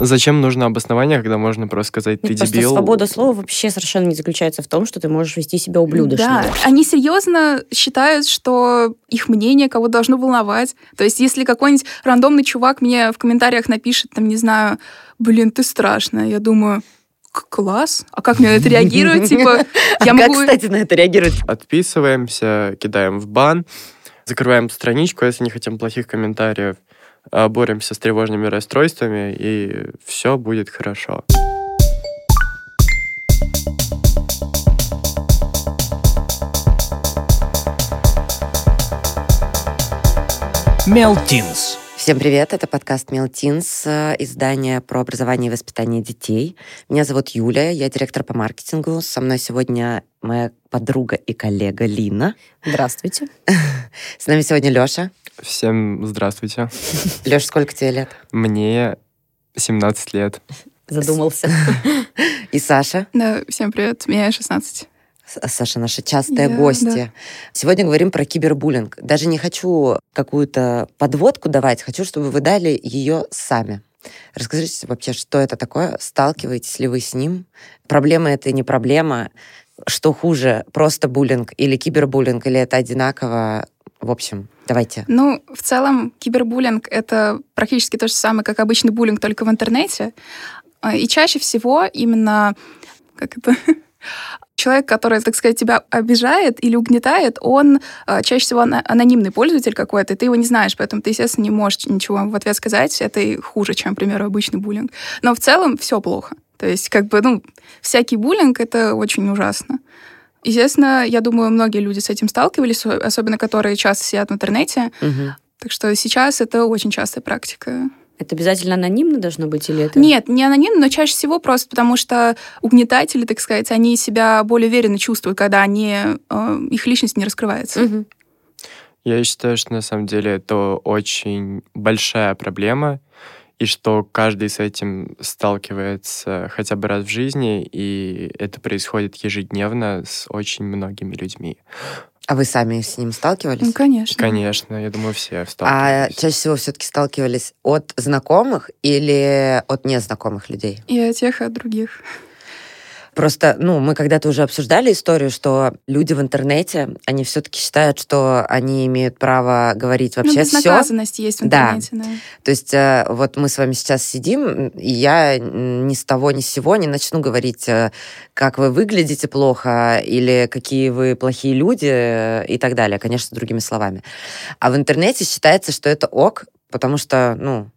Зачем нужно обоснование, когда можно просто сказать «ты Нет, просто дебил»? свобода слова вообще совершенно не заключается в том, что ты можешь вести себя ублюдочно. Да, они серьезно считают, что их мнение кого должно волновать. То есть, если какой-нибудь рандомный чувак мне в комментариях напишет, там, не знаю, блин, ты страшная, я думаю, «К- класс, а как мне на это реагировать? Типа, А я как, могу... кстати, на это реагировать? Отписываемся, кидаем в бан, закрываем страничку, если не хотим плохих комментариев, боремся с тревожными расстройствами, и все будет хорошо. Мелтинс. Всем привет, это подкаст Мелтинс, э, издание про образование и воспитание детей. Меня зовут Юля, я директор по маркетингу. Со мной сегодня моя подруга и коллега Лина. Здравствуйте. С нами сегодня Лёша. Всем здравствуйте. Лёша, сколько тебе лет? Мне 17 лет. Задумался. И Саша. Да, всем привет, мне 16. С- Саша, наша частая Да, гостья. Сегодня говорим про кибербуллинг. Даже не хочу какую-то подводку давать, хочу, чтобы вы дали ее сами. Расскажите вообще, что это такое? Сталкиваетесь ли вы с ним? Проблема это не проблема? Что хуже, просто буллинг или кибербуллинг, или это одинаково? В общем, давайте. Ну, в целом, кибербуллинг — это практически то же самое, как обычный буллинг, только в интернете. А, И чаще всего именно, как это, человек, который, так сказать, тебя обижает или угнетает, он а, чаще всего анонимный пользователь какой-то, и ты его не знаешь, поэтому ты, естественно, не можешь ничего в ответ сказать. Это и хуже, чем, к примеру, обычный буллинг. Но в целом все плохо. То есть, как бы, ну, всякий буллинг — это очень ужасно. Естественно, я думаю, многие люди с этим сталкивались, особенно которые часто сидят в интернете. Мгм. Так что сейчас это очень частая практика. Это обязательно анонимно должно быть или это? Нет, не анонимно, но чаще всего просто потому, что угнетатели, так сказать, они себя более уверенно чувствуют, когда они, э, их личность не раскрывается. Мгм. Я считаю, что на самом деле это очень большая проблема, и что каждый с этим сталкивается хотя бы раз в жизни, и это происходит ежедневно с очень многими людьми. А вы сами с ним сталкивались? Ну, конечно. Конечно, я думаю, все А сталкивались. чаще всего все-таки сталкивались от знакомых или от незнакомых людей? И от тех, и от других. Просто, ну, мы когда-то уже обсуждали историю, что люди в интернете, они все-таки считают, что они имеют право говорить Ну, вообще все. безнаказанность есть в Да. интернете, да. То есть э, вот мы с вами сейчас сидим, и я ни с того ни с сего не начну говорить, э, как вы выглядите плохо или какие вы плохие люди э, и так далее, конечно, другими словами. А в интернете считается, что это ок, потому что, ну,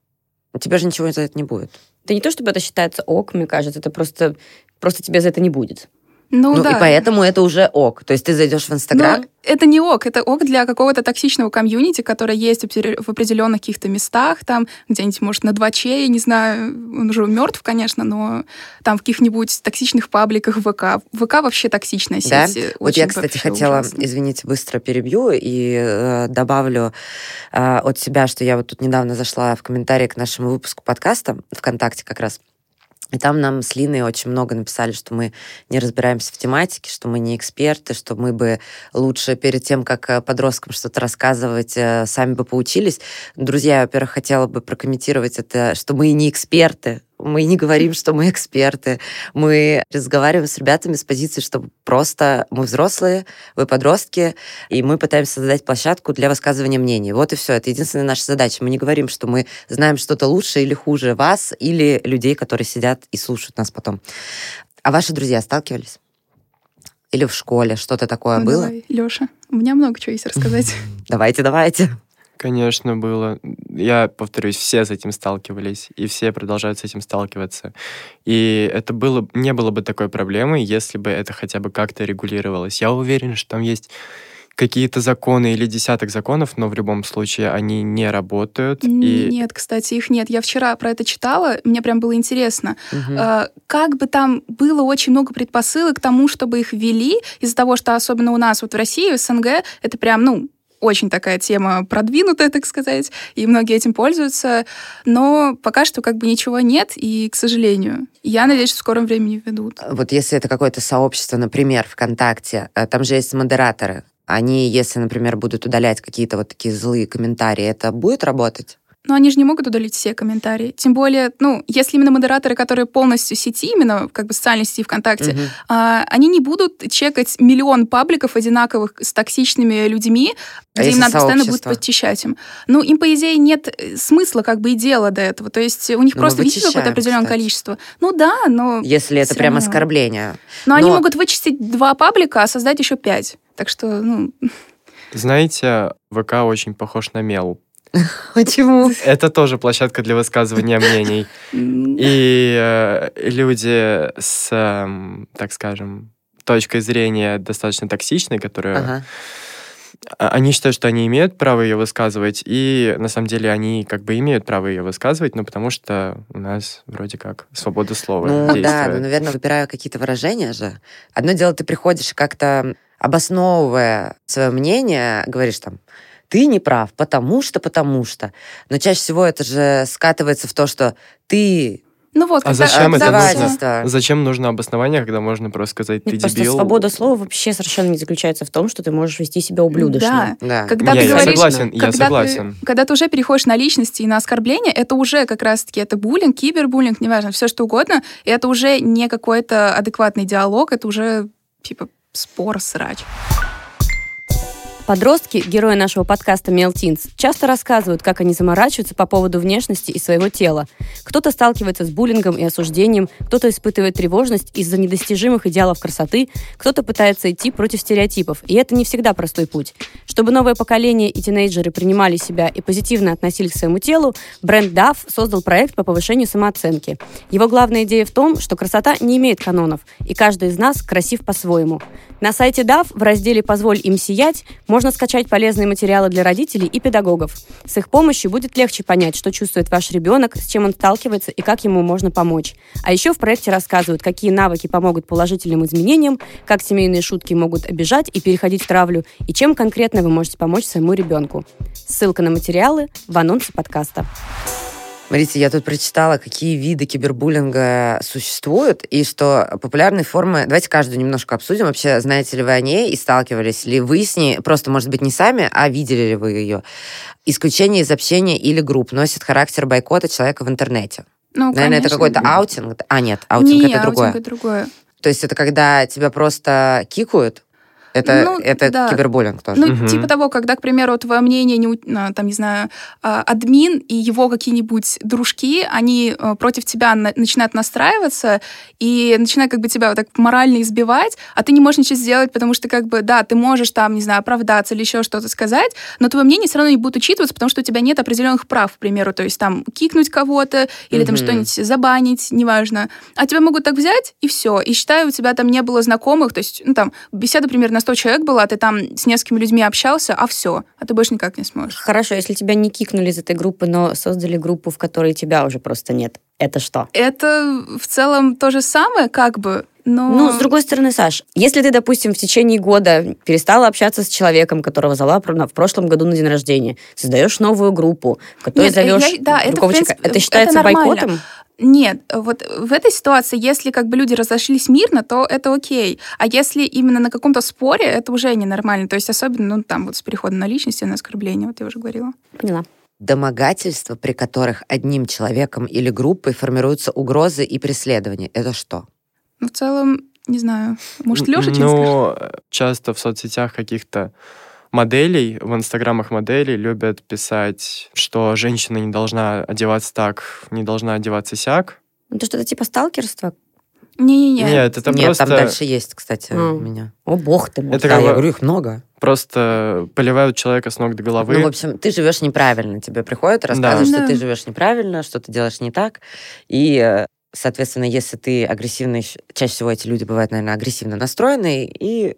у тебя же ничего за это не будет. Это не то, чтобы это считается ок, мне кажется, это просто, просто тебе за это не будет. Ну, Ну, да. и поэтому это уже ок. То есть ты зайдешь в Инстаграм, Но это не ок, это ок для какого-то токсичного комьюнити, которое есть в определенных каких-то местах, там где-нибудь, может, на 2 я не знаю, он уже мертв, конечно, но там в каких-нибудь токсичных пабликах ВК. ВК вообще токсичная сеть. Да? э, Вот очень я, кстати, хотела, ужасно. извините, быстро перебью и э, добавлю э, от себя, что я вот тут недавно зашла в комментарии к нашему выпуску подкаста ВКонтакте как раз. И там нам с Линой очень много написали, что мы не разбираемся в тематике, что мы не эксперты, что мы бы лучше перед тем, как э, подросткам что-то рассказывать, э, сами бы поучились. Друзья, я, во-первых, хотела бы прокомментировать это, что мы не эксперты, мы не говорим, что мы эксперты. Мы разговариваем с ребятами с позиции, что просто мы взрослые, вы подростки, и мы пытаемся создать площадку для высказывания мнений. Вот и все. Это единственная наша задача. Мы не говорим, что мы знаем что-то лучше или хуже вас, или людей, которые сидят и слушают нас потом. А ваши друзья сталкивались? Или в школе что-то такое Ну, было? давай, Лёша, у меня много чего есть рассказать. Давайте, давайте. Конечно, было. Я повторюсь, все с этим сталкивались, и все продолжают с этим сталкиваться. И это было, не было бы такой проблемы, если бы это хотя бы как-то регулировалось. Я уверен, что там есть какие-то законы или десяток законов, но в любом случае они не работают. И Нет, кстати, их нет. Я вчера про это читала, мне прям было интересно. Э, Как бы там было очень много предпосылок к тому, чтобы их ввели, из-за того, что особенно у нас вот в России, в СНГ, это прям, ну, очень такая тема продвинутая, так сказать, и многие этим пользуются, но пока что как бы ничего нет, и, к сожалению, я надеюсь, что в скором времени введут. Вот если это какое-то сообщество, например, ВКонтакте, э, там же есть модераторы. Они, если, например, будут удалять какие-то вот такие злые комментарии, это будет работать? Но они же не могут удалить все комментарии. Тем более, ну, если именно модераторы, которые полностью в сети, именно как бы социальной сети ВКонтакте, Мгм. а, они не будут чекать миллион пабликов одинаковых с токсичными людьми, А где им надо постоянно будет подчищать им. Ну, им, по идее, нет э, смысла как бы и дела до этого. То есть у них Ну, мы просто видите какое-то определенное кстати. количество. Ну да, но... Если это прям равно. оскорбление. Но они Но- могут вычистить два паблика, а создать еще пять. Так что, ну, Знаете, ВК очень похож на мел. Почему? Это тоже площадка для высказывания мнений. И э, люди с, эм, так скажем, точкой зрения достаточно токсичной, которые Ага. а- они считают, что они имеют право ее высказывать, и на самом деле они как бы имеют право ее высказывать, но потому что у нас вроде как свобода слова Ну да, действует. ну, наверное, выбираю какие-то выражения же. Одно дело, ты приходишь как-то обосновывая свое мнение, говоришь там, ты не прав, потому что, потому что. Но чаще всего это же скатывается в то, что ты ну вот, А зачем это нужно? Зачем нужно обоснование, когда можно просто сказать, ты Нет, просто дебил? свобода слова вообще совершенно не заключается в том, что ты можешь вести себя ублюдочно. Да. Да. Когда Не, ты я говоришь, согласен, я когда согласен. Ты, когда ты уже переходишь на личности и на оскорбление, это уже как раз-таки это буллинг, кибербуллинг, неважно, все что угодно, и это уже не какой-то адекватный диалог, это уже типа спор, срач. Подростки, герои нашего подкаста Мелтинс, часто рассказывают, как они заморачиваются по поводу внешности и своего тела. Кто-то сталкивается с буллингом и осуждением, кто-то испытывает тревожность из-за недостижимых идеалов красоты, кто-то пытается идти против стереотипов, и это не всегда простой путь. Чтобы новое поколение и тинейджеры принимали себя и позитивно относились к своему телу, бренд DAF создал проект по повышению самооценки. Его главная идея в том, что красота не имеет канонов, и каждый из нас красив по-своему. На сайте DAF в разделе «Позволь им сиять» можно скачать полезные материалы для родителей и педагогов. С их помощью будет легче понять, что чувствует ваш ребенок, с чем он сталкивается и как ему можно помочь. А еще в проекте рассказывают, какие навыки помогут положительным изменениям, как семейные шутки могут обижать и переходить в травлю, и чем конкретно вы можете помочь своему ребенку. Ссылка на материалы в анонсе подкаста. Смотрите, я тут прочитала, какие виды кибербуллинга существуют, и что популярные формы... Давайте каждую немножко обсудим. Вообще, знаете ли вы о ней и сталкивались ли вы с ней? Просто, может быть, не сами, а видели ли вы ее? Исключение из общения или групп носит характер бойкота человека в интернете. Ну, Наверное, это конечно. какой-то аутинг. А, нет, аутинг Не, это другое. аутинг это другое. То есть это когда тебя просто кикают, это, Ну, это да. кибербуллинг тоже. Ну, Мгм. типа того, когда, к примеру, твое мнение, не, а, там, не знаю, а, админ и его какие-нибудь дружки, они а, против тебя на- начинают настраиваться и начинают как бы тебя вот так морально избивать, а ты не можешь ничего сделать, потому что, как бы, да, ты можешь там, не знаю, оправдаться или еще что-то сказать, но твое мнение все равно не будет учитываться, потому что у тебя нет определенных прав, к примеру, то есть там кикнуть кого-то или там Мгм. что-нибудь забанить, неважно. А тебя могут так взять, и все. И считай, у тебя там не было знакомых, то есть, ну, там, беседа примерно на 100 человек была, ты там с несколькими людьми общался, а все, а ты больше никак не сможешь. Хорошо, если тебя не кикнули из этой группы, но создали группу, в которой тебя уже просто нет. Это что? Это в целом то же самое, как бы, но... Ну, с другой стороны, Саш, если ты, допустим, в течение года перестала общаться с человеком, которого звала в прошлом году на день рождения, создаешь новую группу, в которой Нет, зовешь я- да, это, в другого человека, принципе, это считается это нормально. бойкотом? Нет, вот в этой ситуации, если как бы люди разошлись мирно, то это окей. А если именно на каком-то споре, это уже ненормально. То есть особенно, ну, там вот с переходом на личность и на оскорбление, вот я уже говорила. Поняла. Домогательства, при которых одним человеком или группой формируются угрозы и преследования. Это что? Ну, в целом, не знаю. Может, Леша что-нибудь скажет? Ну, э, часто в соцсетях каких-то моделей, в инстаграмах моделей любят писать, что женщина не должна одеваться так, не должна одеваться сяк. Это что-то типа сталкерства? Не-не-не. Нет, это Нет, просто... там дальше есть, кстати, А. у меня. О, бог ты мой. Это Да, как я говорю, их много. Просто поливают человека с ног до головы. Ну, в общем, ты живешь неправильно. Тебе приходят, рассказывают, Да. что ты Да. живешь неправильно, что ты делаешь не так. И, э, соответственно, если ты агрессивный, чаще всего эти люди бывают, наверное, агрессивно настроенные и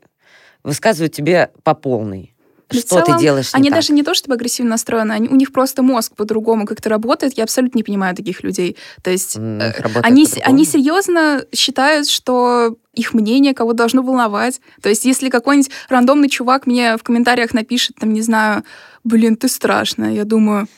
высказывают тебе по полной. В Что ты целом, делаешь не Они так. даже не то чтобы агрессивно настроены, они, у них просто мозг по-другому как-то работает. Я абсолютно не понимаю таких людей. То есть э, они, они серьезно считают, что их мнение кого должно волновать. То есть если какой-нибудь рандомный чувак мне в комментариях напишет, там, не знаю, блин, ты страшная, я думаю, «К-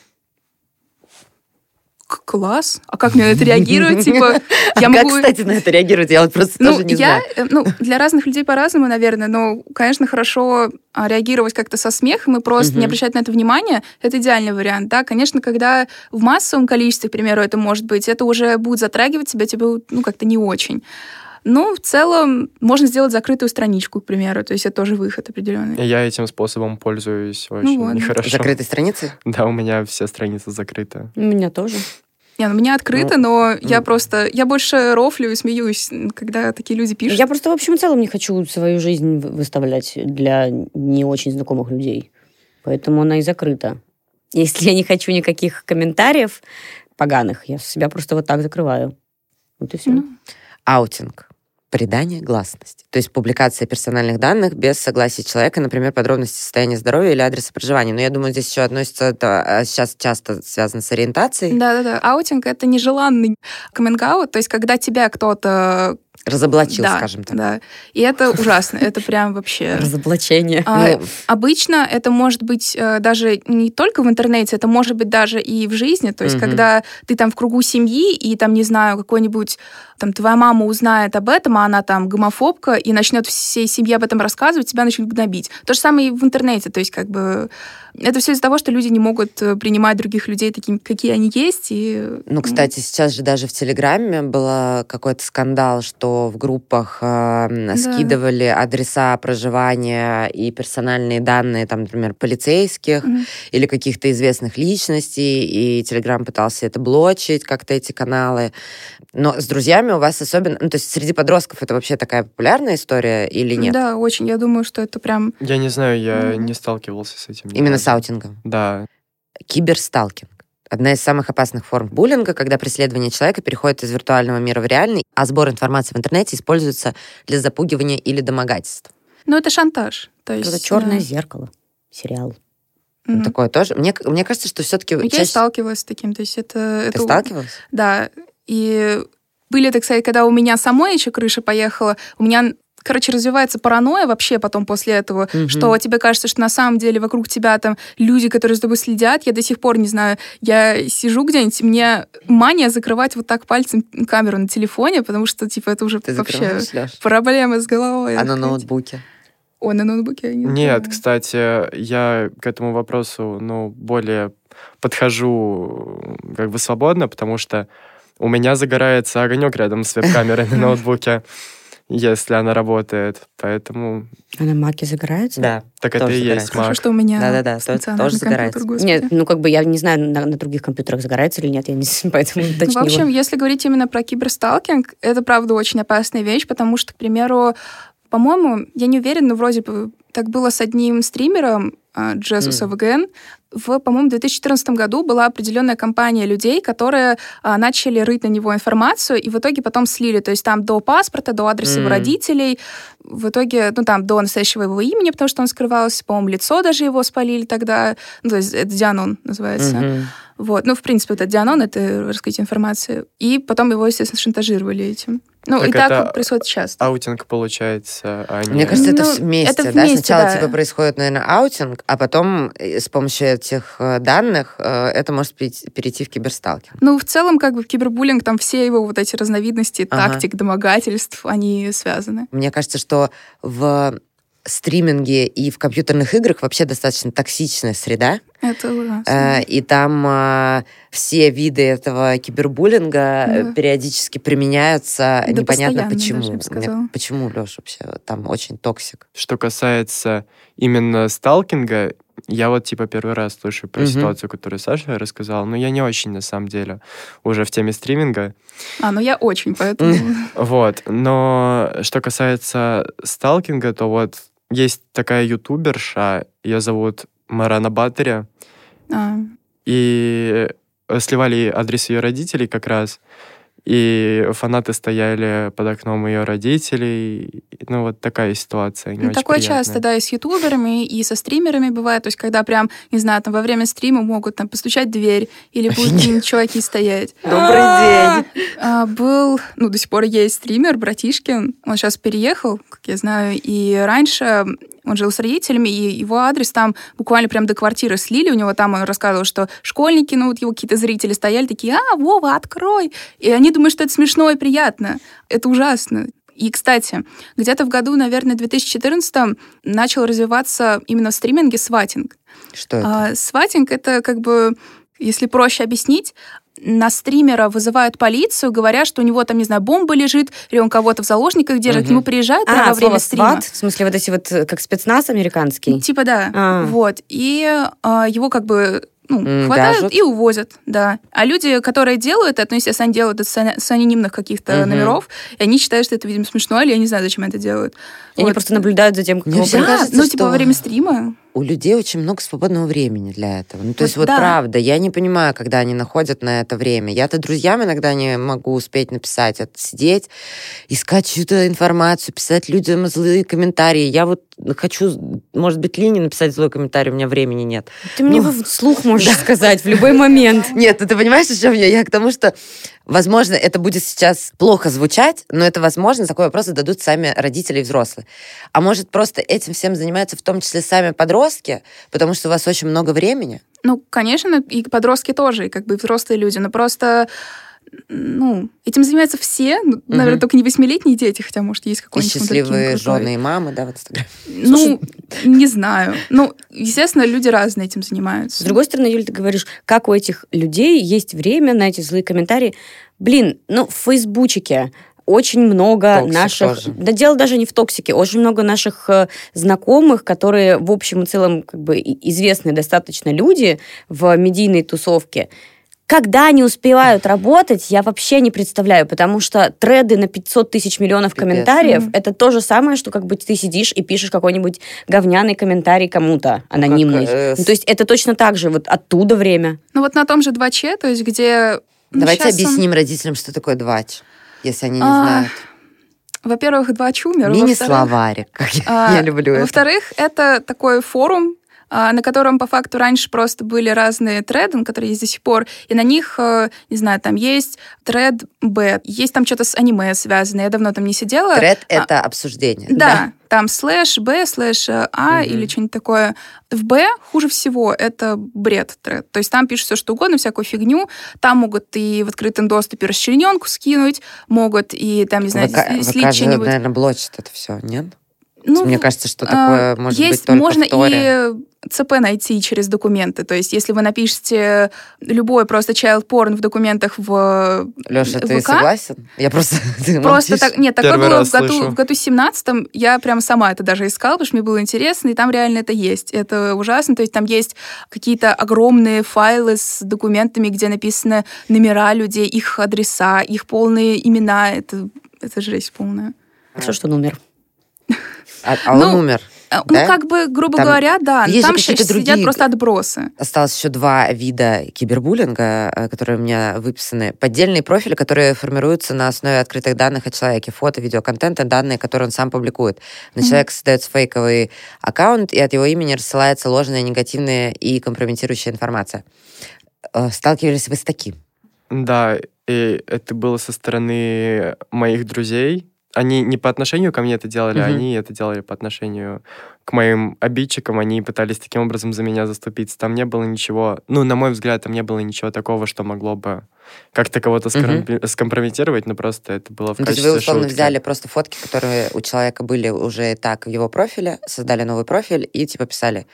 класс, а как мне на это реагировать? Типа, я а могу... как, кстати, на это реагировать? Я вот просто ну, тоже не я, знаю. э, Ну, для разных людей по-разному, наверное, но, конечно, хорошо а, реагировать как-то со смехом и просто не обращать на это внимания, это идеальный вариант, да. Конечно, когда в массовом количестве, к примеру, это может быть, это уже будет затрагивать тебя, тебе, ну, как-то не очень. Но в целом можно сделать закрытую страничку, к примеру, то есть это тоже выход определенный. Я этим способом пользуюсь очень вот. нехорошо. Закрытой страницы? Да, у меня все страницы закрыты. У меня тоже. Не, ну, у меня открыто, Ну, но я ну. просто, я больше рофлю и смеюсь, когда такие люди пишут. Я просто, в общем и целом, не хочу свою жизнь вы- выставлять для не очень знакомых людей. Поэтому она и закрыта. Если я не хочу никаких комментариев поганых, я себя просто вот так закрываю. Вот и все. Ну, Аутинг. Предание гласности. То есть публикация персональных данных без согласия человека, например, подробности состояния здоровья или адреса проживания. Но я думаю, здесь еще относится, это сейчас часто связано с ориентацией. Да-да-да. Аутинг — это нежеланный каминг то есть когда тебя кто-то... Разоблачил, да, скажем так. Да. И это ужасно. Это прям вообще... Разоблачение. А, Ну, Обычно это может быть э, даже не только в интернете, это может быть даже и в жизни. То есть, Мгм. когда ты там в кругу семьи, и там, не знаю, какой-нибудь там твоя мама узнает об этом, а она там гомофобка, и начнет всей семье об этом рассказывать, тебя начнут гнобить. То же самое и в интернете. То есть, как бы это все из-за того, что люди не могут э, принимать других людей такими, какие они есть. И, Ну, кстати, сейчас же даже в Телеграме был какой-то скандал, что в группах э, м, скидывали адреса проживания и персональные данные, там, например, полицейских Мгм. или каких-то известных личностей, и Телеграм пытался это блочить, как-то эти каналы. Но с друзьями у вас особенно... Ну, то есть среди подростков это вообще такая популярная история или нет? Да, очень. Я думаю, что это прям... Я не знаю, я Мгм. не сталкивался с этим. Именно с аутингом. Да. Киберсталкинг. Одна из самых опасных форм буллинга, когда преследование человека переходит из виртуального мира в реальный, а сбор информации в интернете используется для запугивания или домогательств. Ну, это шантаж. То есть, Это черное да. зеркало. Сериал. Мгм. Такое тоже. Мне, мне кажется, что все-таки Я и сталкивалась с таким. То есть это... Ты это сталкивалась? Да. И были, так сказать, когда у меня самой еще крыша поехала, у меня, короче, развивается паранойя вообще потом после этого, Мгм. что тебе кажется, что на самом деле вокруг тебя там люди, которые за тобой следят. Я до сих пор не знаю, я сижу где-нибудь, мне мания закрывать вот так пальцем камеру на телефоне, потому что, типа, это уже Ты вообще проблемы с головой. А на сказать. ноутбуке? Ой, на ноутбуке я не Нет, знаю. кстати, я к этому вопросу, ну, более подхожу как бы свободно, потому что у меня загорается огонек рядом с веб-камерой на ноутбуке, если она работает. Поэтому А на маке загорается? Да. так это и есть загорается. Хорошо, что у меня Да-да-да, то- стационарный тоже загорается. господи. Нет, ну как бы я не знаю, на, на других компьютерах загорается или нет, я не поэтому Ну, уточнила. В общем, если говорить именно про киберсталкинг, это, правда, очень опасная вещь, потому что, к примеру, по-моему, я не уверена, но вроде бы так было с одним стримером, а, Jesus М. AVGN. В, по-моему, 2014 году была определенная компания людей, которые а, начали рыть на него информацию, и в итоге потом слили. То есть там до паспорта, до адреса его М. родителей, в итоге, ну, там, до настоящего его имени, потому что он скрывался, по-моему, лицо даже его спалили тогда. Ну, то есть это Дианон называется. Мгм. Вот. Ну, в принципе, это Дианон, это раскрытие информации. И потом его, естественно, шантажировали этим. Ну, Так и так это вот происходит часто. Аутинг получается, а не... Мне кажется, это Ну, вместе, это да? вместе, Сначала да. типа происходит, наверное, аутинг, а потом э, с помощью этих э, данных э, это может перейти, перейти в киберсталкинг. Ну, в целом, как бы кибербуллинг, там все его вот эти разновидности, Ага. тактик, домогательств, они связаны. Мне кажется, что в стриминге и в компьютерных играх вообще достаточно токсичная среда, Это ужасно. э, и там э, все виды этого кибербуллинга э, Да. периодически применяются, Да непонятно почему. даже, почему, Леш, вообще там очень toxic? Что касается именно сталкинга, я вот типа первый раз слышу про Мгм. ситуацию, которую Саша рассказал, но я не очень на самом деле уже в теме стриминга. А, ну я очень, поэтому... Вот. Но что касается сталкинга, то вот есть такая ютуберша, ее зовут Марана Баттери, А, и э, сливали адрес ее родителей как раз, и фанаты стояли под окном ее родителей. Ну, вот такая ситуация. Не Ну, очень такое приятная. часто, да, и с ютуберами, и со стримерами бывает. То есть, когда прям, не знаю, там во время стрима могут там постучать в дверь, или будут какие-нибудь чуваки стоять. Добрый день! А, Был, ну, до сих пор есть стример, Братишкин. Он сейчас переехал, как я знаю. И раньше он жил с родителями, и его адрес там буквально прям до квартиры слили. У него там он рассказывал, что школьники, ну вот его какие-то зрители стояли такие, а, Вова, открой! И они думают, что это смешно и приятно. Это ужасно. И, кстати, где-то в году, наверное, 2014 начал развиваться именно в стриминге сватинг. Что это? А, сватинг — это как бы, если проще объяснить, на стримера вызывают полицию, говоря, что у него там, не знаю, бомба лежит, или он кого-то в заложниках держит, Мгм. к нему приезжают А, во время стрима. «сват», в смысле вот эти вот, э, как спецназ американский? Типа да. А. Вот. И а, его как бы ну, хватают вяжут. и увозят, да. А люди, которые делают это, ну, естественно, они делают это с, анонимных каких-то Мгм. номеров, и они считают, что это, видимо, смешно, или я не знаю, зачем это делают. Они Вот. просто наблюдают за тем, как его Да, кажется, ну, типа что- во время стрима. У людей очень много свободного времени для этого. Ну, то Вот есть, вот да. правда, я не понимаю, когда они находят на это время. Я-то друзьям иногда не могу успеть написать, это сидеть, искать чью-то информацию, писать людям злые комментарии. Я вот хочу, может быть, Лине написать злой комментарий, у меня времени нет. Ты мне Ну, вслух можешь сказать в любой момент. Нет, ну ты понимаешь, о чем я? Я к тому, что, возможно, это будет сейчас плохо звучать, но это возможно, такой вопрос зададут сами родители и взрослые. А может, просто этим всем занимаются в том числе сами подростки, потому что у вас очень много времени? Ну, конечно, и подростки тоже, и как бы и взрослые люди, но просто ну, этим занимаются все, ну, наверное, только не восьмилетние дети, хотя, может, есть И какой-нибудь счастливые вундеркинд крутой. жены и мамы, да, в Инстаграме. Ну, не знаю. Ну, естественно, люди разные этим занимаются. С другой стороны, Юль, ты говоришь, как у этих людей есть время на эти злые комментарии. Блин, ну, в Фейсбучике очень много Toxic наших... тоже. Да дело даже не в toxic е. Очень много наших э, знакомых, которые в общем и целом как бы известные достаточно люди в медийной тусовке. Когда они успевают работать, я вообще не представляю, потому что треды на 500 тысяч миллионов Пипец. комментариев это то же самое, что как бы ты сидишь и пишешь какой-нибудь говняный комментарий кому-то анонимный. э, Ну, то есть это точно так же, вот оттуда время. Ну, вот на том же 2Ч, то есть где... ну, Давайте щас он- объясним родителям, что такое двач, если они не А, знают. Во-первых, 2Ч умер. во-вторых- Мини-словарик, как я, А, я люблю это. Во-вторых, это такой форум, на котором по факту раньше просто были разные треды, ну, которые есть до сих пор, и на них, э, не знаю, там есть тред Б, есть там что-то с аниме связанное, я давно там не сидела. Тред — А, это обсуждение. Да, там слэш Б, слэш А Мгм. или что-нибудь такое. В Б хуже всего это бред тред. То есть там пишут все, что угодно, всякую фигню. Там могут и в открытом доступе расчлененку скинуть, могут и там, не знаю, ВК, слить что-нибудь. наверное, блочит это все, нет? Ну, Мне кажется, что а, такое может есть, быть только можно в Торе. и ЦП найти через документы. То есть, если вы напишете любой просто child porn в документах в Леша, ты ВК, согласен? Я просто... ты Просто так, нет, такое Первый было в году, слышу. в году 17 я прям сама это даже искала, потому что мне было интересно, и там реально это есть. Это ужасно. То есть там есть какие-то огромные файлы с документами, где написаны номера людей, их адреса, их полные имена. Это, это жесть полная. Хорошо, что он умер. А, а он Ну, умер. А, Да? Ну, как бы, грубо Там говоря, да. есть Там щас другие сидят просто отбросы. Осталось еще два вида кибербуллинга, э, которые у меня выписаны. Поддельные профили, которые формируются на основе открытых данных о человеке. Фото, видеоконтента, данные, которые он сам публикует. На Мгм. человека создается фейковый аккаунт, и от его имени рассылается ложная, негативная и компрометирующая информация. Э, Сталкивались вы с таким? Да, и это было со стороны моих друзей. Они не по отношению ко мне это делали, Мгм. они это делали по отношению к моим обидчикам. Они пытались таким образом за меня заступиться. Там не было ничего, ну, на мой взгляд, там не было ничего такого, что могло бы как-то кого-то Мгм. скомпи- скомпрометировать, но просто это было в Ну, то есть качестве вы условно шутки. взяли просто фотки, которые у человека были уже так в его профиле, создали новый профиль и типа писали,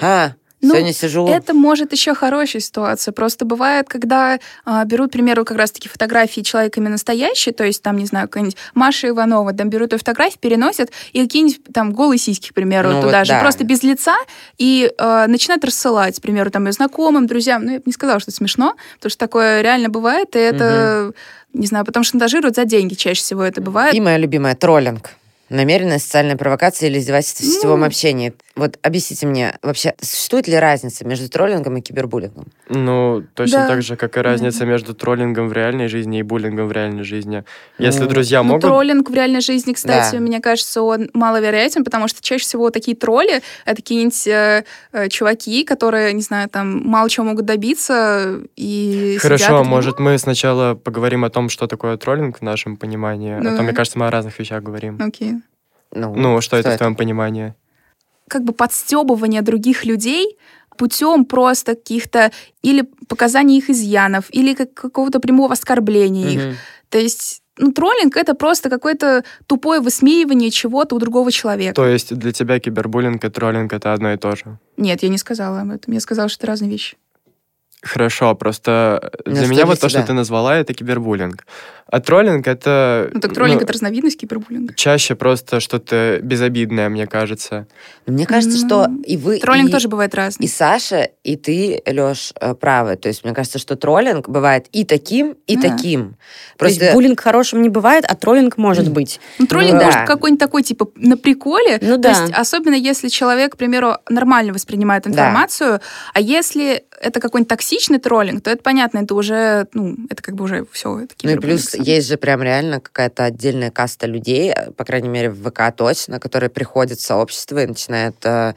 а, Ну, сегодня сижу... Это может еще хорошая ситуация. Просто бывает, когда а, берут, к примеру, как раз-таки фотографии человека именно настоящие, то есть там, не знаю, какая-нибудь Маша Иванова, там берут ее фотографии, переносят, и какие-нибудь там голые сиськи, к примеру, Ну, туда вот же, да. просто без лица, и а, начинают рассылать, к примеру, там, ее знакомым, друзьям. Ну, я бы не сказала, что это смешно, потому что такое реально бывает, и это, не знаю, потому что шантажируют за деньги чаще всего это бывает. И моя любимая троллинг. Намеренная социальная провокация или издевательство в Ну. сетевом общении. Вот объясните мне, вообще, существует ли разница между троллингом и кибербуллингом? Ну, точно Да. так же, как и разница между троллингом в реальной жизни и буллингом в реальной жизни. Если Ну, друзья Ну, могут... троллинг в реальной жизни, кстати, Да. мне кажется, он маловероятен, потому что чаще всего такие тролли — это какие-нибудь э, э, чуваки, которые, не знаю, там мало чего могут добиться и сидят Хорошо, а и может, мы сначала поговорим о том, что такое троллинг в нашем понимании, а то, мне кажется, мы о разных вещах говорим. Окей. Ну, Ну, что, это в твоем понимании? Как бы подстебывания других людей путем просто каких-то или показаний их изъянов, или как, какого-то прямого оскорбления их. Мгм. То есть, ну, троллинг это просто какое-то тупое высмеивание чего-то у другого человека. То есть для тебя кибербуллинг и троллинг это одно и то же? Нет, я не сказала об этом. Я сказала, что это разные вещи. Хорошо, просто Ну, для что меня для вот то, что ты назвала, это кибербуллинг. А троллинг это... Ну, так троллинг ну, это разновидность кибербуллинга. чаще просто что-то безобидное, мне кажется. Мне кажется, Ну, что и вы, Троллинг и- тоже бывает И разный. Саша, и ты, Лёш, э, правы. То есть мне кажется, что троллинг бывает и таким, и Да. таким. То есть Просто буллинг хорошим не бывает, а троллинг может быть. Ну, троллинг да. может какой-нибудь такой, типа, на приколе. Ну То да. есть, особенно если человек, к примеру, нормально воспринимает Да. информацию, а если это какой-нибудь токсичный троллинг, то это понятно, это уже, ну, это как бы уже все. Это Ну и плюс. Есть же прям реально какая-то отдельная каста людей, э, по крайней мере в ВК точно, которые приходят в сообщество и начинают... э,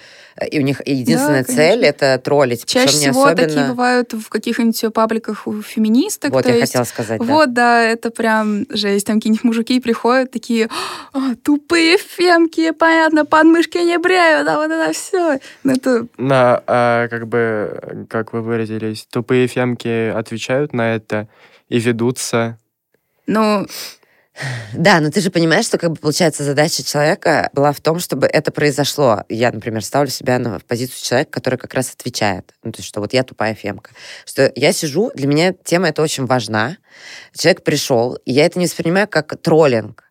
И у них единственная конечно. цель — это троллить. Чаще Причем всего такие особенно... бывают в каких-нибудь пабликах у феминисток. Вот я есть хотела сказать, да. Вот, да, это прям жесть. Там какие-нибудь мужики приходят, такие, «А, тупые фемки, понятно, подмышки не бреют, а вот это все. Ну, это На, а, как бы, как вы выразились, тупые фемки отвечают на это и ведутся. Ну, Да, но ты же понимаешь, что, как бы, получается, задача человека была в том, чтобы это произошло. Я, например, ставлю себя на, в позицию человека, который как раз отвечает. Ну, то есть, что вот я тупая фемка. Что я сижу, для меня тема эта очень важна. Человек пришел, и я это не воспринимаю как троллинг,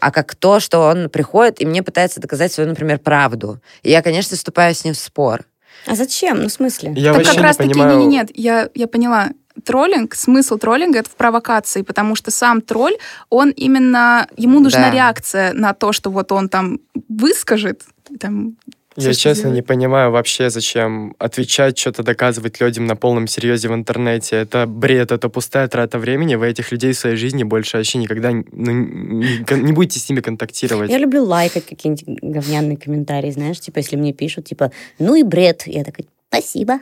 а как то, что он приходит и мне пытается доказать свою, например, правду. И я, конечно, вступаю с ним в спор. А зачем? Ну, в смысле? Я так как раз не таки, понимаю... не, не, нет, я, я поняла. Троллинг, смысл троллинга это в провокации, потому что сам тролль, он именно, ему нужна Да. реакция на то, что вот он там выскажет, там, Я честно делает. не понимаю вообще, зачем отвечать, что-то доказывать людям на полном серьезе в интернете. Это бред, это пустая трата времени. Вы этих людей в своей жизни больше вообще никогда ну, не, не будете с ними контактировать. Я люблю лайкать какие-нибудь говняные комментарии, знаешь, типа, если мне пишут, типа, ну и бред. Я такая, спасибо.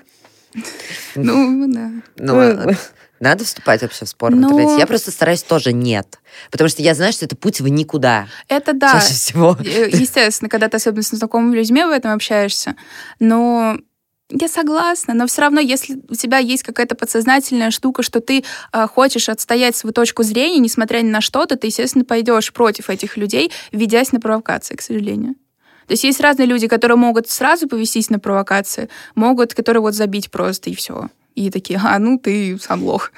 Ну, да. Ну, э, надо вступать вообще в спор в Ну- интернете. Я просто стараюсь тоже нет. Потому что я знаю, что это путь в никуда. Это да. Чаще всего. Э, Естественно, когда ты особенно с знакомыми людьми в этом общаешься. Но я согласна, но все равно, если у тебя есть какая-то подсознательная штука, что ты э, хочешь отстоять свою точку зрения, несмотря ни на что, то ты, естественно, пойдешь против этих людей, ведясь на провокации, к сожалению. То есть есть разные люди, которые могут сразу повестись на провокации, могут, которые вот забить просто и все. И такие, а, ну ты сам лох.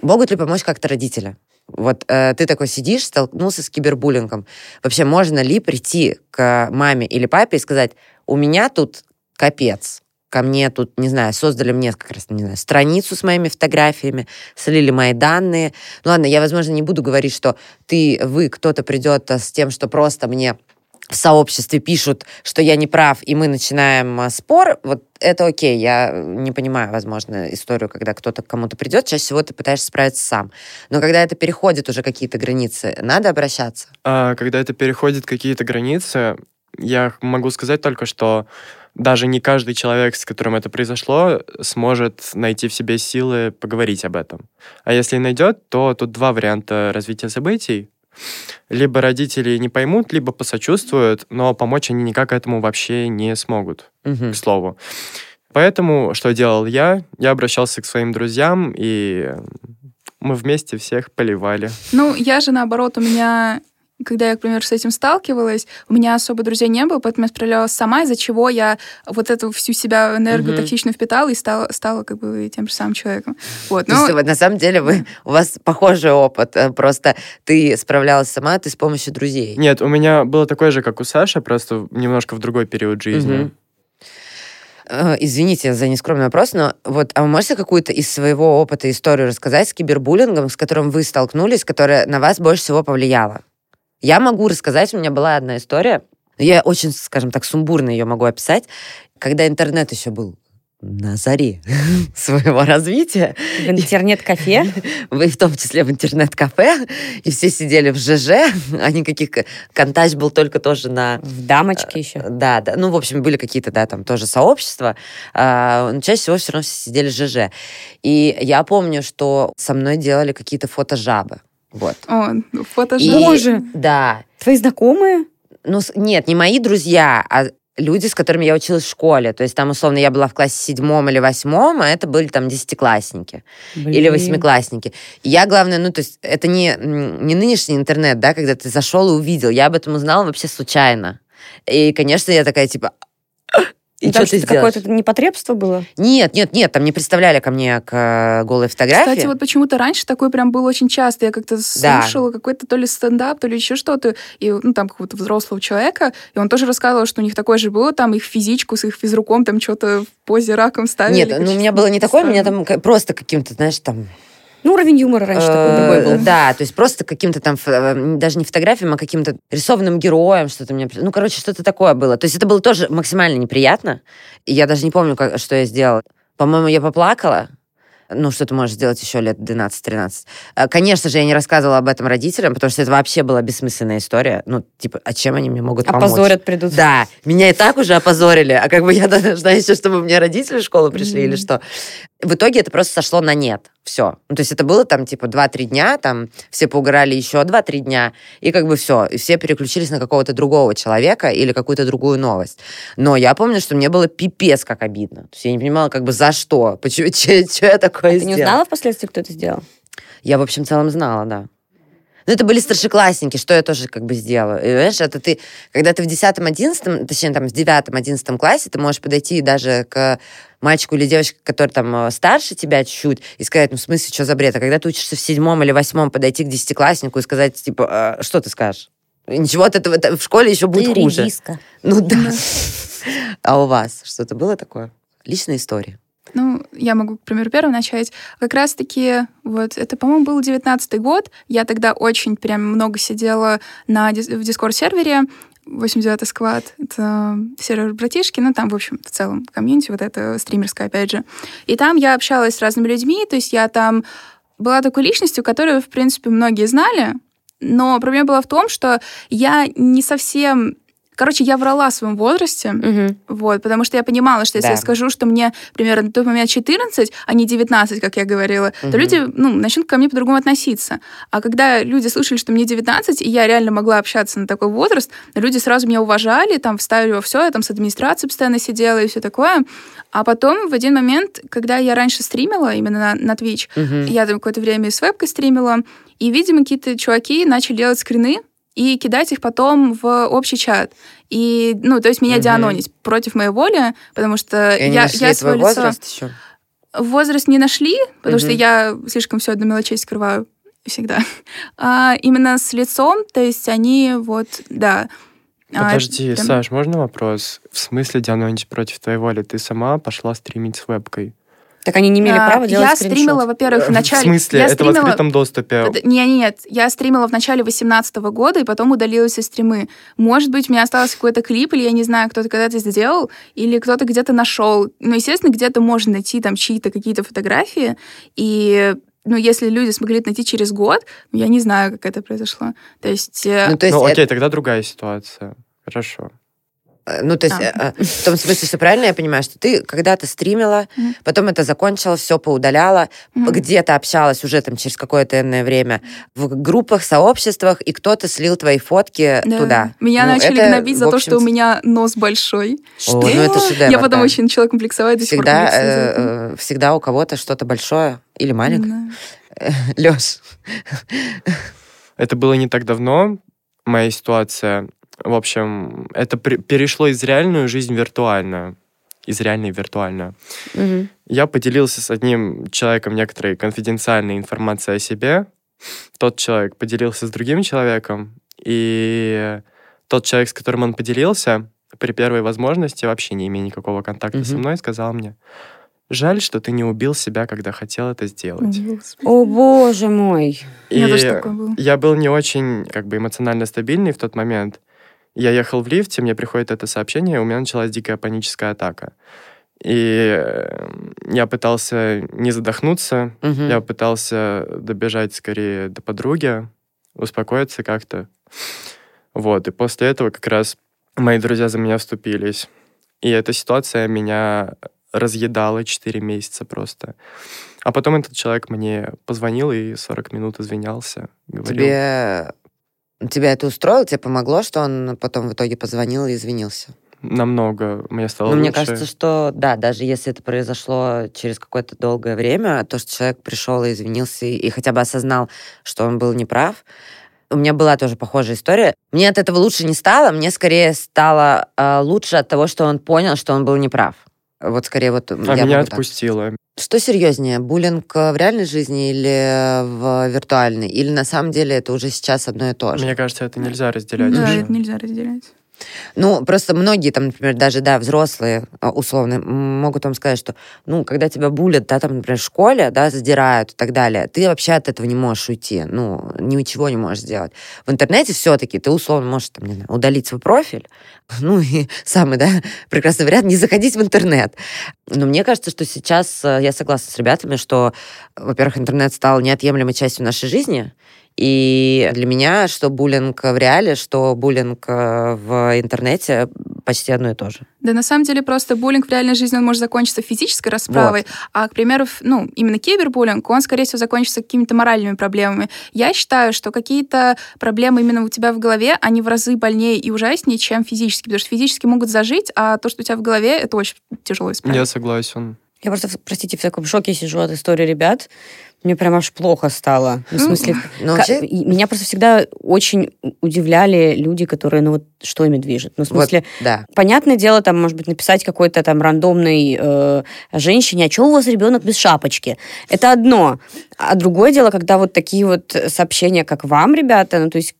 Могут ли помочь как-то родители? Вот э, ты такой сидишь, столкнулся с кибербуллингом. Вообще, можно ли прийти к маме или папе и сказать, у меня тут капец, ко мне тут, не знаю, создали мне как раз, не знаю, страницу с моими фотографиями, слили мои данные. Ну ладно, я, возможно, не буду говорить, что ты, вы, кто-то придет э, с тем, что просто мне в сообществе пишут, что я не прав, и мы начинаем а, спор, вот это окей. Я не понимаю, возможно, историю, когда кто-то к кому-то придет, чаще всего ты пытаешься справиться сам. Но когда это переходит уже какие-то границы, надо обращаться. А, когда это переходит какие-то границы, я могу сказать только, что даже не каждый человек, с которым это произошло, сможет найти в себе силы поговорить об этом. А если найдет, то тут два варианта развития событий. Либо родители не поймут, либо посочувствуют, но помочь они никак этому вообще не смогут, Мгм. к слову. Поэтому, что делал я? Я обращался к своим друзьям, и мы вместе всех поливали. Ну, я же наоборот, у меня, когда я, к примеру, с этим сталкивалась, у меня особо друзей не было, поэтому я справлялась сама, из-за чего я вот эту всю себя энергию Мгм. токсичную впитала и стала, стала как бы тем же самым человеком. Вот. То есть, Ну, вот на самом деле вы, у вас похожий опыт, э, просто ты справлялась сама, ты с помощью друзей. Нет, у меня было такое же, как у Саши, просто немножко в другой период жизни. Э, Извините за нескромный вопрос, но вот а вы можете какую-то из своего опыта историю рассказать с кибербуллингом, с которым вы столкнулись, которая на вас больше всего повлияла? Я могу рассказать, у меня была одна история, я очень, скажем так, сумбурно ее могу описать, когда интернет еще был на заре своего развития, В интернет-кафе. вы в том числе в интернет-кафе, и все сидели в ЖЖ, а никаких... Контач был только тоже на В дамочке еще. да, да. Ну, в общем, были какие-то, да, там тоже сообщества. А, но чаще всего все равно все сидели в ЖЖ. И я помню, что со мной делали какие-то фотожабы. Вот. о, фото И- же. Боже! Да. Твои знакомые? Ну, нет, не мои друзья, а люди, с которыми я училась в школе. То есть там, условно, я была в классе седьмом или восьмом, а это были там десятиклассники или восьмиклассники. И я, главное, ну, то есть это не, не нынешний интернет, да, когда ты зашел и увидел. Я об этом узнала вообще случайно. И, конечно, я такая, типа, и там что-то какое-то непотребство было? Нет, нет, нет, там не представляли ко мне к э, голой фотографии. Кстати, вот почему-то раньше такое прям было очень часто. Я как-то слушала да. какой-то то ли стендап, то ли еще что-то, и ну там какого-то взрослого человека, и он тоже рассказывал, что у них такое же было, там их физичку с их физруком там что-то в позе раком ставили. Нет, ну у меня было не такое, у меня там просто каким-то, знаешь, там ну, уровень юмора раньше такой другой был. Да, то есть просто каким-то там, э, даже не фотографиям, а каким-то рисованным героем что-то мне... Ну, короче, что-то такое было. То есть это было тоже максимально неприятно. Я даже не помню, как, что я сделала. По-моему, я поплакала, ну, что ты можешь сделать еще лет 12-13. Э, конечно же, я не рассказывала об этом родителям, потому что это вообще была бессмысленная история. Ну, типа, а чем они мне могут помочь? Опозорят придут. Да, меня и так уже опозорили, а как бы я должна еще, чтобы мне родители в школу пришли mm-hmm. или что. В итоге это просто сошло на нет. Все. Ну, то есть это было там типа 2-3 дня, там все поугорали еще 2-3 дня, и как бы все. И все переключились на какого-то другого человека или какую-то другую новость. Но я помню, что мне было пипец как обидно. То есть я не понимала, как бы за что, почему, что я такое а сделала. Ты не узнала впоследствии, кто это сделал? Я, в общем, целом знала, да. Ну, это были старшеклассники, что я тоже как бы сделала. И, знаешь, это ты, когда ты в 10-11, точнее, там, в 9-11 классе, ты можешь подойти даже к мальчику или девочке, который там э, старше тебя чуть-чуть, и сказать, ну, в смысле, что за бред? А когда ты учишься в седьмом или восьмом, подойти к десятикласснику и сказать, типа, а, что ты скажешь? Ничего от этого в школе еще будет ты хуже. Редиска. Ну да. А у вас что-то было такое? Личная история. Ну, я могу, к примеру, первым начать. Как раз-таки, вот, это, по-моему, был девятнадцатый год. Я тогда очень прям много сидела на, в Дискорд-сервере, 89 сквад, это сервер братишки, ну, там, в общем, в целом комьюнити, вот это стримерская, опять же. И там я общалась с разными людьми, то есть я там была такой личностью, которую, в принципе, многие знали, но проблема была в том, что я не совсем Короче, я врала о своем возрасте, угу. вот, потому что я понимала, что если да. я скажу, что мне примерно на тот момент 14, а не 19, как я говорила, угу. то люди ну, начнут ко мне по-другому относиться. А когда люди слышали, что мне 19, и я реально могла общаться на такой возраст, люди сразу меня уважали, там, вставили во все, я там с администрацией постоянно сидела и все такое. А потом в один момент, когда я раньше стримила именно на, на Twitch, угу. я там какое-то время с вебкой стримила, и, видимо, какие-то чуваки начали делать скрины, и кидать их потом в общий чат. И, ну, то есть меня угу. дианонить против моей воли, потому что и я, я свое лицо... возраст еще? Возраст не нашли, потому угу. что я слишком все до мелочей скрываю всегда. А именно с лицом, то есть они вот, да. А, Подожди, а, Саш, можно вопрос? В смысле дианонить против твоей воли? Ты сама пошла стримить с вебкой? Так они не имели а, права делать Я скриншот. стримила, во-первых, в начале... В смысле? Я это стримила... в открытом доступе? Нет, нет, нет. Я стримила в начале 18 года, и потом удалилась из стримы. Может быть, у меня остался какой-то клип, или я не знаю, кто-то когда-то сделал, или кто-то где-то нашел. Ну, естественно, где-то можно найти там чьи-то какие-то фотографии, и ну, если люди смогли это найти через год, я не знаю, как это произошло. То есть... Э, ну, то есть ну окей, это... тогда другая ситуация. Хорошо. Э, ну, то есть, а. Э, в том смысле, что правильно я понимаю, что ты когда-то стримила, mm-hmm. потом это закончила, все поудаляла, mm-hmm. где-то общалась уже там через какое-то энное время в группах, сообществах, и кто-то слил твои фотки да. туда. Меня ну, начали гнобить за то, что у меня нос большой. Что? О, ну это шедевр, Я потом да. очень начала комплексовать. Всегда, э, всегда у кого-то что-то большое или маленькое. Да. Леш. Это было не так давно, моя ситуация. В общем, это перешло из реальную жизнь в виртуальную. Из реальной в виртуальную. Угу. Я поделился с одним человеком некоторой конфиденциальной информацией о себе. Тот человек поделился с другим человеком. И тот человек, с которым он поделился, при первой возможности, вообще не имея никакого контакта угу. со мной, сказал мне, Жаль, что ты не убил себя, когда хотел это сделать. О, боже мой. И я был не очень как бы эмоционально стабильный в тот момент. Я ехал в лифте, мне приходит это сообщение, у меня началась дикая паническая атака. И э, я пытался не задохнуться, угу. я пытался добежать скорее до подруги, успокоиться как-то. Вот, и после этого как раз мои друзья за меня вступились. И эта ситуация меня разъедала 4 месяца просто. А потом этот человек мне позвонил и 40 минут извинялся. Говорил, Тебе Тебя это устроило? Тебе помогло, что он потом в итоге позвонил и извинился? намного мне стало Ну, лучше. мне кажется, что да, даже если это произошло через какое-то долгое время, то, что человек пришел и извинился, и, хотя бы осознал, что он был неправ. У меня была тоже похожая история. Мне от этого лучше не стало, мне скорее стало э, лучше от того, что он понял, что он был неправ. Вот скорее вот а я меня могу так. Что серьезнее, буллинг э, в реальной жизни или в виртуальной? Или на самом деле это уже сейчас одно и то же? Мне кажется, это нельзя разделять Да, уже. это нельзя разделять. Ну, просто многие там, например, даже, да, взрослые, а, условно, могут вам сказать, что, ну, когда тебя булят, да, там, например, в школе, да, задирают и так далее, ты вообще от этого не можешь уйти, ну, ничего не можешь сделать. В интернете все-таки ты, условно, можешь, там, не знаю, удалить свой профиль, ну, и самый, да, прекрасный вариант, не заходить в интернет. Но мне кажется, что сейчас э, я согласна с ребятами, что, во-первых, интернет стал неотъемлемой частью нашей жизни, и для меня, что буллинг в реале, что буллинг э, в интернете почти одно и то же. Да, на самом деле, просто буллинг в реальной жизни, он может закончиться физической расправой, а, к примеру, ну, именно кибербуллинг, он, скорее всего, закончится какими-то моральными проблемами. Я считаю, что какие-то проблемы именно у тебя в голове, они в разы больнее и ужаснее, чем физически, потому что физически могут зажить, а то, что у тебя в голове, это очень тяжело исправить. Я согласен. Я просто, простите, в таком шоке сижу от истории ребят. Мне прям аж плохо стало. Ну, в Ну, смысле, Ну, вообще, меня просто всегда очень удивляли люди, которые, ну вот, что ими движет. Ну, в вот, смысле, да. понятное дело, там, может быть, написать какой-то там рандомной э, женщине, а что у вас ребенок без шапочки? Это одно. А другое дело, когда вот такие вот сообщения, как вам, ребята, ну, то есть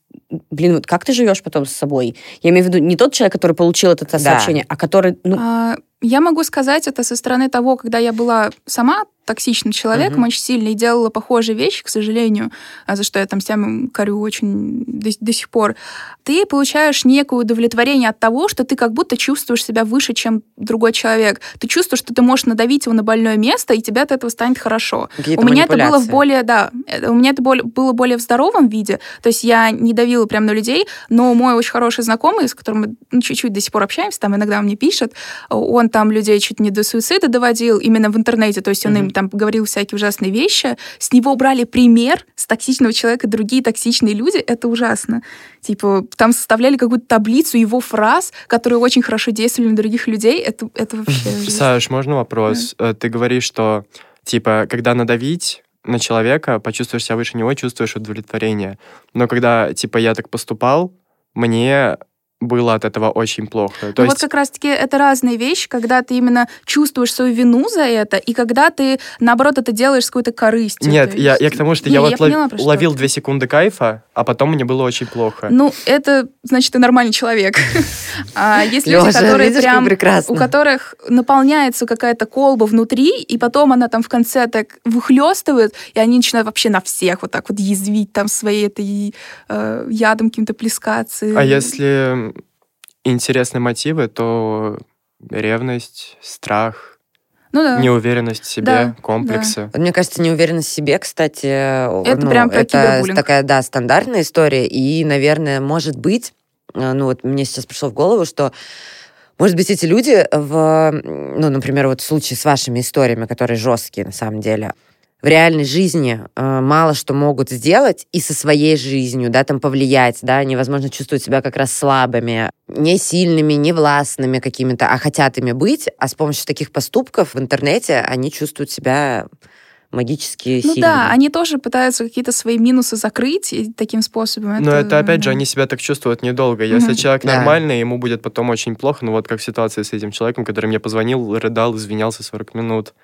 Блин, вот как ты живешь потом с собой? Я имею в виду не тот человек, который получил это Да. сообщение, а который, ну, А, Я могу сказать это со стороны того, когда я была сама токсичным человеком, Мгм. очень сильно, и делала похожие вещи, к сожалению, а за что я там себя корю очень до, до сих пор. Ты получаешь некое удовлетворение от того, что ты как будто чувствуешь себя выше, чем другой человек. Ты чувствуешь, что ты можешь надавить его на больное место, и тебе от этого станет хорошо. У меня это было в более, да, это- у меня это было более в здоровом виде, то есть я не давила прям на людей, но мой очень хороший знакомый, с которым мы ну, чуть-чуть до сих пор общаемся, там иногда он мне пишет, он там людей чуть не до суицида доводил, именно в интернете, то есть он Мгм. им там говорил всякие ужасные вещи, с него брали пример, с токсичного человека другие токсичные люди, это ужасно. Типа, там составляли какую-то таблицу его фраз, которые очень хорошо действовали на других людей, это, это вообще... Саш, можно вопрос? Э, Ты говоришь, что, типа, когда надавить на человека, почувствуешь себя выше него, чувствуешь удовлетворение. Но когда, типа, я так поступал, мне было от этого очень плохо. То Ну есть, вот как раз-таки это разные вещи, когда ты именно чувствуешь свою вину за это, и когда ты, наоборот, это делаешь с какой-то корыстью. Нет, я, есть- я к тому, что Не, я я вот лов- поняла, что ловил две секунды кайфа, а потом мне было очень плохо. Ну, это значит, ты нормальный человек. А есть люди, Лёша, которые видишь, прям... прекрасно. У которых наполняется какая-то колба внутри, и потом она там в конце так выхлестывает, и они начинают вообще на всех вот так вот язвить там своей этой э, ядом каким-то плескаться. А если интересные мотивы, то ревность, страх, Ну да. неуверенность в себе, Да, комплексы. Вот Мне кажется, неуверенность в себе, кстати, Это ну, прям про это такая, да, стандартная история. И, наверное, может быть, э, ну вот мне сейчас пришло в голову, что может быть, эти люди в, ну, например, вот в случае с вашими историями, которые жесткие на самом деле, в реальной жизни э, мало что могут сделать и со своей жизнью, да, там повлиять, да, они, возможно, чувствуют себя как раз слабыми, не сильными, не властными какими-то, а хотят ими быть, а с помощью таких поступков в интернете они чувствуют себя магически Ну сильными. да, они тоже пытаются какие-то свои минусы закрыть и таким способом. Но это, опять же, они себя так чувствуют недолго. Если Мгм. человек Да. нормальный, ему будет потом очень плохо. Ну вот как ситуация с этим человеком, который мне позвонил, рыдал, извинялся 40 минут,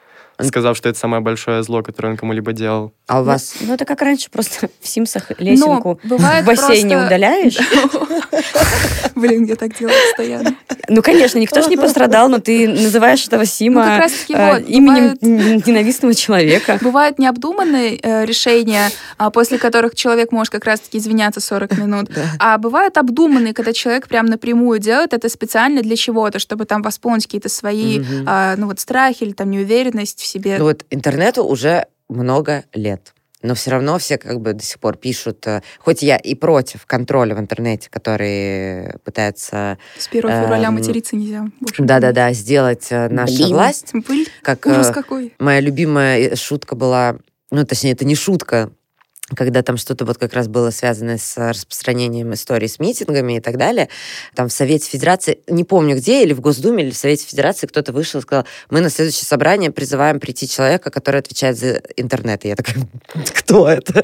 сказав, что это самое большое зло, которое он кому-либо делал. А у вас... Ну, это как раньше, просто в Симсах лесенку в бассейне удаляешь. Блин, я так делаю постоянно. Ну, конечно, никто же не пострадал, но ты называешь этого Ну, Сима раз-таки э, вот, именем бывает- ненавистного человека. Бывают необдуманные э, решения, а, после которых человек может как раз-таки извиняться 40 минут. А бывают обдуманные, когда человек прям напрямую делает это специально для чего-то, чтобы там восполнить какие-то свои, а, ну вот, страхи или там неуверенность в себе. Ну вот интернету уже много лет. Но все равно все как бы до сих пор пишут, э, хоть я и против контроля в интернете, который пытается, С 1 февраля эм, материться нельзя. больше. да-да-да, сделать э, наша Блин. власть, Блин, как ужас э, какой. моя любимая шутка была, ну, точнее, это не шутка, когда там что-то вот как раз было связано с распространением истории с митингами и так далее, там в Совете Федерации, не помню где, или в Госдуме, или в Совете Федерации кто-то вышел и сказал, мы на следующее собрание призываем прийти человека, который отвечает за интернет. И я такая, кто это?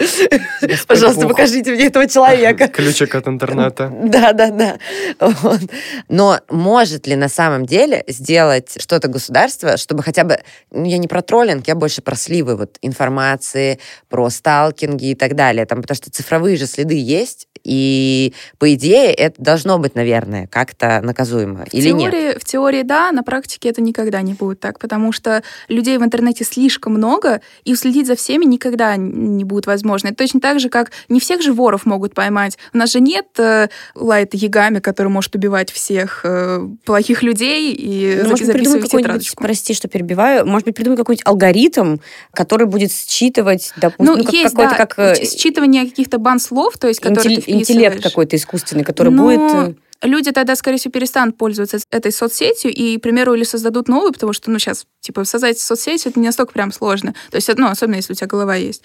Пожалуйста, покажите мне этого человека. Ключик от интернета. Да, да, да. Вот. Но может ли на самом деле сделать что-то государство, чтобы хотя бы, ну, я не про троллинг, я больше про сливы вот, информации, про сталкинги и так далее. Там, потому что цифровые же следы есть, и по идее это должно быть, наверное, как-то наказуемо. В или теории, нет? В теории да, на практике это никогда не будет так, потому что людей в интернете слишком много, и уследить за всеми никогда не будет возможно. Это точно так же, как не всех же воров могут поймать. У нас же нет э, Лайта Ягами, который может убивать всех э, плохих людей и Ну, может быть, придумать записывать какой-нибудь, прости, что перебиваю, может быть, придумать какой-нибудь алгоритм, который будет считывать, допустим, Ну, ну, как, есть, какой-то да, как э, считывание каких-то бан-слов, то есть, которые интелли- интеллект какой-то искусственный, который Но будет... э, люди тогда, скорее всего, перестанут пользоваться этой соцсетью и, к примеру, или создадут новую, потому что, ну, сейчас, типа, создать соцсеть, это не настолько прям сложно. То есть, ну, особенно если у тебя голова есть.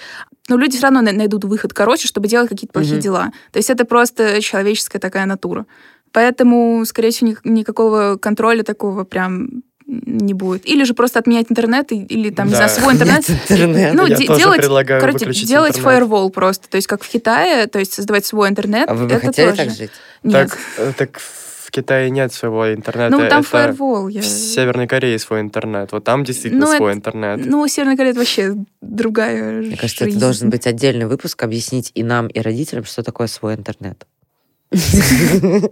Но люди все равно най- найдут выход, короче, чтобы делать какие-то плохие Мгм. дела. То есть это просто человеческая такая натура. Поэтому, скорее всего, ни- никакого контроля такого прям не будет. Или же просто отменять интернет, или там, не Да. знаю, свой интернет. Нет интернета. Ну, Я де- тоже делать, предлагаю короче, выключить делать интернет. фаервол просто. То есть, как в Китае, то есть создавать свой интернет. А вы бы это хотели тоже. так жить? Нет. Так, э, так в Китае нет своего интернета. ну, там фаервол. Я... В Северной Корее свой интернет. Вот там действительно Ну, свой это- интернет. Ну, Северная Корея это вообще другая Мне кажется, жизнь. это должен быть отдельный выпуск, объяснить и нам, и родителям, что такое свой интернет.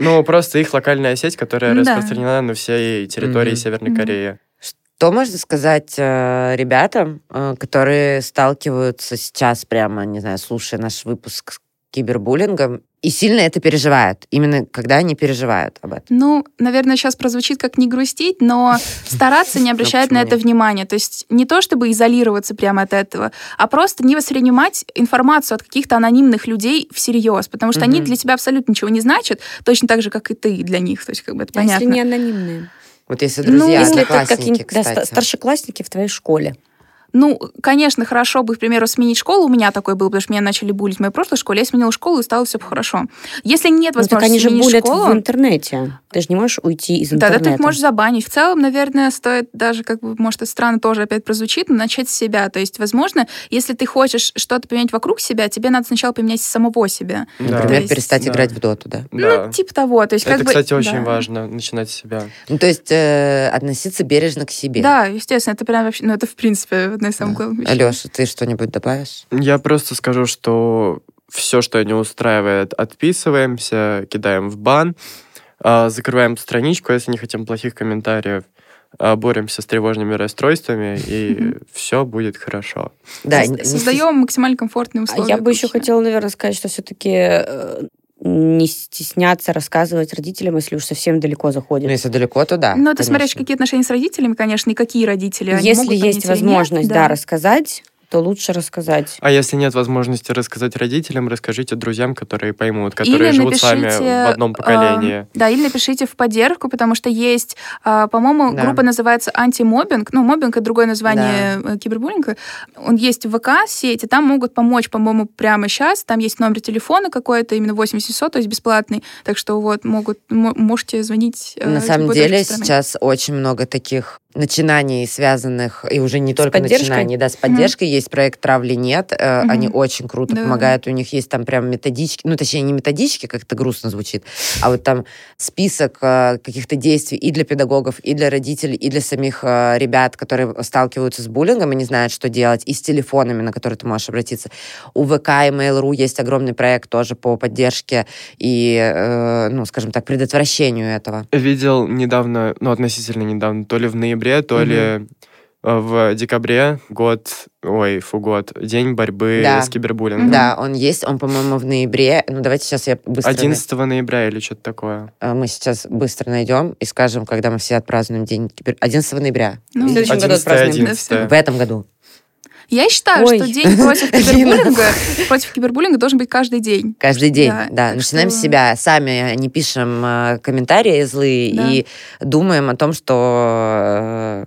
Ну, просто их локальная сеть, которая Да. распространена на всей территории Мгм. Северной Мгм. Кореи. Что можно сказать э, ребятам, э, которые сталкиваются сейчас прямо, не знаю, слушая наш выпуск с кибербуллингом, и сильно это переживают, именно когда они переживают об этом? Ну, наверное, сейчас прозвучит как не грустить, но стараться не обращать Ну, на это внимания. То есть не то, чтобы изолироваться прямо от этого, а просто не воспринимать информацию от каких-то анонимных людей всерьез, потому что они для тебя абсолютно ничего не значат, точно так же, как и ты для них. То есть как бы это А если понятно. не анонимные? Вот если Ну, друзья, если это кстати. старшеклассники в твоей школе. Ну, конечно, хорошо бы, к примеру, сменить школу. У меня такое было, потому что меня начали булить в моей прошлой школе. Я сменила школу, и стало все хорошо. Если нет Ну, так возможности они же сменить булят школу... в интернете. Ты же не можешь уйти из Тогда интернета. ты их можешь забанить. В целом, наверное, стоит даже, как бы, может, это странно тоже опять прозвучит, но начать с себя. То есть, возможно, если ты хочешь что-то поменять вокруг себя, тебе надо сначала поменять самого себя. Да. Например, есть- перестать да. играть в доту, да? Да. Ну, типа того. То есть, как Это, бы, кстати, очень да. важно, начинать с себя. Ну, то есть э, относиться бережно к себе. Да, естественно, это прям вообще, ну, это, в принципе, одна из самых Да. главных вещей. Алеша, ты что-нибудь добавишь? Я просто скажу, что все, что не устраивает, отписываемся, кидаем в бан, а, закрываем страничку, если не хотим плохих комментариев, а, боремся с тревожными расстройствами, и все будет хорошо. Да, Создаем максимально комфортные А условия. я бы еще хотела, наверное, сказать, что все-таки не стесняться рассказывать родителям, если уж совсем далеко Ну, заходит. если далеко, то да. Ну, это смотря конечно. какие отношения с родителями, конечно, и какие родители. они Если могут есть нет, возможность, да, рассказать, то лучше рассказать. А если нет возможности рассказать родителям, расскажите друзьям, которые поймут, которые Или живут с вами напишите, в одном поколении. э, да, или напишите в поддержку, потому что есть, э, по-моему, Да. группа называется антимобинг. Ну, мобинг это другое название э, кибербуллинга. Он есть в ВК сети, там могут помочь, по-моему, прямо сейчас. Там есть номер телефона какой-то, именно 8700, то есть бесплатный. Так что вот могут, мо- можете звонить. э, На самом деле сейчас очень много таких начинаний, связанных, и уже не С только поддержкой? начинаний, да, с поддержкой. Есть проект «Травли нет», э, Мгм. они очень круто Да. помогают, у них есть там прям методички, ну, точнее, не методички, как это грустно звучит, а вот там список э, каких-то действий и для педагогов, и для родителей, и для самих э, ребят, которые сталкиваются с буллингом и не знают, что делать, и с телефонами, на которые ты можешь обратиться. У ВК и Mail.ru есть огромный проект тоже по поддержке и, э, ну, скажем так, предотвращению этого. Видел недавно, ну, относительно недавно, то ли в ноябре, то ли э, в декабре год, ой, фу, год, день борьбы Да. с кибербуллингом. Да, он есть, он, по-моему, в ноябре. Ну, давайте сейчас я быстро... 11 ноября или что-то такое. э, Мы сейчас быстро найдем и скажем, когда мы все отпразднуем день кибер... 11 ноября. Ну, В следующем году 11 отпразднуем. 11 В этом году. Я считаю, Ой. что день против кибербуллинга, против кибербуллинга должен быть каждый день. Каждый день, Да, да. Начинаем что- с себя. Сами не пишем э, комментарии злые Да. и думаем о том, что э,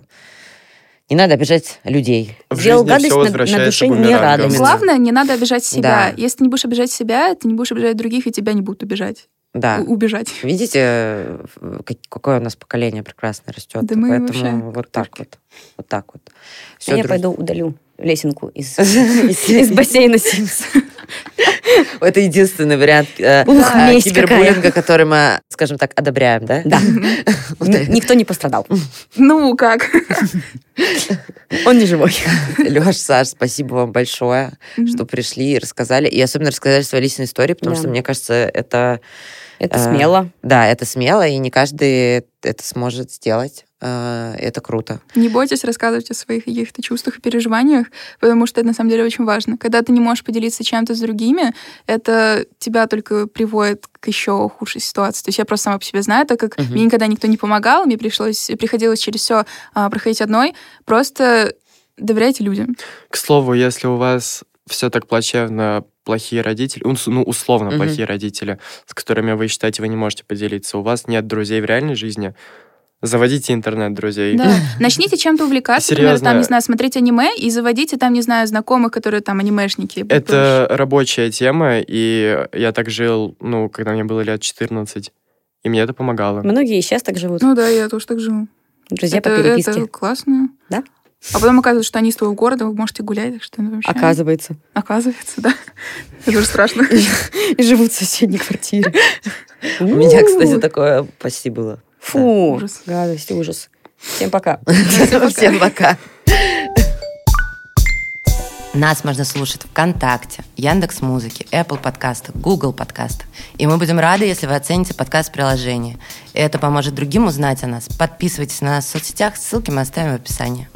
Не надо обижать людей. В Сделал жизни гадость, на- на душе не радость. Главное, не надо обижать себя. Да. Если ты не будешь обижать себя, ты не будешь обижать других, и тебя не будут обижать. Да. У- Убежать. Видите, как- какое у нас поколение прекрасно растет. Да мы Поэтому вообще вот так вот. Вот так вот. А Всё, я пойду удалю лесенку из, из бассейна Sims. Это единственный вариант э, Ух, э, кибербуллинга, какая. который мы, скажем так, одобряем, да? Да. Никто не пострадал. Ну, как? Он не живой. Леш, Саш, спасибо вам большое, что пришли и рассказали. И особенно рассказали свои личные истории, потому что, мне кажется, это... Это э, смело. Да, это смело, и не каждый это сможет сделать. Э, Это круто. Не бойтесь рассказывать о своих каких-то чувствах и переживаниях, потому что это на самом деле очень важно. Когда ты не можешь поделиться чем-то с другими, это тебя только приводит к еще худшей ситуации. То есть я просто сама по себе знаю, так как Мгм. мне никогда никто не помогал, мне пришлось, приходилось через все проходить одной. Просто доверяйте людям. К слову, если у вас все так плачевно, плохие родители, ну, условно Мгм. плохие родители, с которыми вы считаете, вы не можете поделиться, у вас нет друзей в реальной жизни, заводите интернет-друзей. Да. Начните чем-то увлекаться, например, там, Серьезно. не знаю, смотреть аниме и заводите там, не знаю, знакомых, которые там анимешники. Это рабочая тема, и я так жил, ну, когда мне было лет 14, и мне это помогало. Многие сейчас так живут. Ну да, я тоже так живу. Друзья это, по переписке. это классно. Да? А потом оказывается, что они из твоего города, вы можете гулять, так что это вообще... Оказывается. Оказывается, да. Это уже страшно. И живут в соседней квартире. У меня, кстати, такое почти было. Фу, Ужас. гадость, ужас. Всем пока. Всем пока. Нас можно слушать ВКонтакте, Яндекс Музыки, Apple подкастах, Google подкастах. И мы будем рады, если вы оцените подкаст приложение. Это поможет другим узнать о нас. Подписывайтесь на нас в соцсетях, ссылки мы оставим в описании.